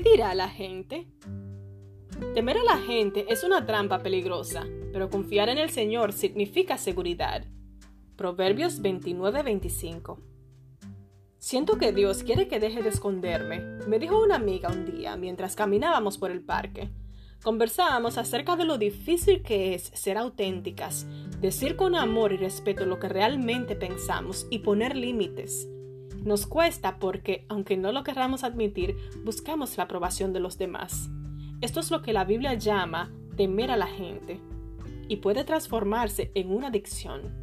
dirá la gente? Temer a la gente es una trampa peligrosa, pero confiar en el Señor significa seguridad. Proverbios 29-25 Siento que Dios quiere que deje de esconderme, me dijo una amiga un día mientras caminábamos por el parque. Conversábamos acerca de lo difícil que es ser auténticas, decir con amor y respeto lo que realmente pensamos y poner límites. Nos cuesta porque, aunque no lo querramos admitir, buscamos la aprobación de los demás. Esto es lo que la Biblia llama temer a la gente y puede transformarse en una adicción.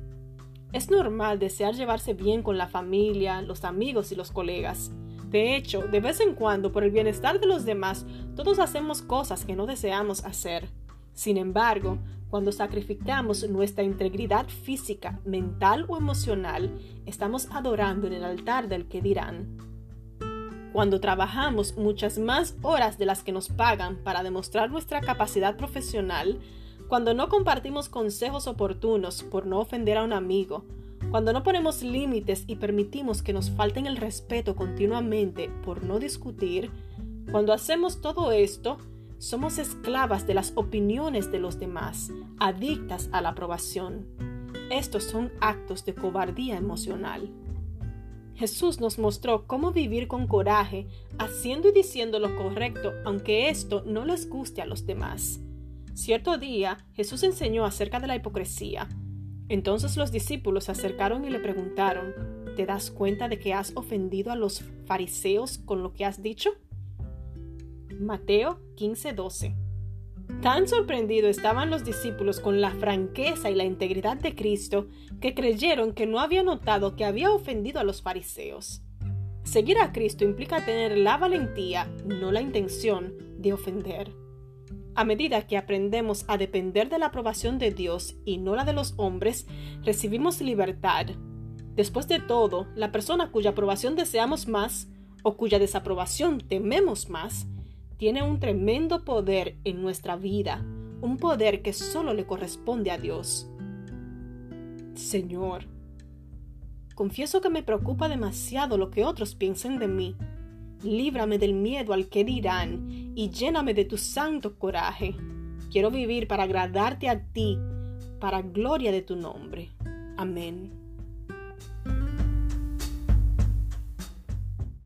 Es normal desear llevarse bien con la familia, los amigos y los colegas. De hecho, de vez en cuando, por el bienestar de los demás, todos hacemos cosas que no deseamos hacer. Sin embargo, cuando sacrificamos nuestra integridad física, mental o emocional, estamos adorando en el altar del que dirán. Cuando trabajamos muchas más horas de las que nos pagan para demostrar nuestra capacidad profesional, cuando no compartimos consejos oportunos por no ofender a un amigo, cuando no ponemos límites y permitimos que nos falten el respeto continuamente por no discutir, cuando hacemos todo esto, somos esclavas de las opiniones de los demás, adictas a la aprobación. Estos son actos de cobardía emocional. Jesús nos mostró cómo vivir con coraje, haciendo y diciendo lo correcto, aunque esto no les guste a los demás. Cierto día, Jesús enseñó acerca de la hipocresía. Entonces los discípulos se acercaron y le preguntaron, ¿te das cuenta de que has ofendido a los fariseos con lo que has dicho? Mateo 15:12 Tan sorprendidos estaban los discípulos con la franqueza y la integridad de Cristo que creyeron que no había notado que había ofendido a los fariseos. Seguir a Cristo implica tener la valentía, no la intención, de ofender. A medida que aprendemos a depender de la aprobación de Dios y no la de los hombres, recibimos libertad. Después de todo, la persona cuya aprobación deseamos más o cuya desaprobación tememos más, tiene un tremendo poder en nuestra vida, un poder que solo le corresponde a Dios. Señor, confieso que me preocupa demasiado lo que otros piensen de mí. Líbrame del miedo al que dirán y lléname de tu santo coraje. Quiero vivir para agradarte a ti, para gloria de tu nombre. Amén.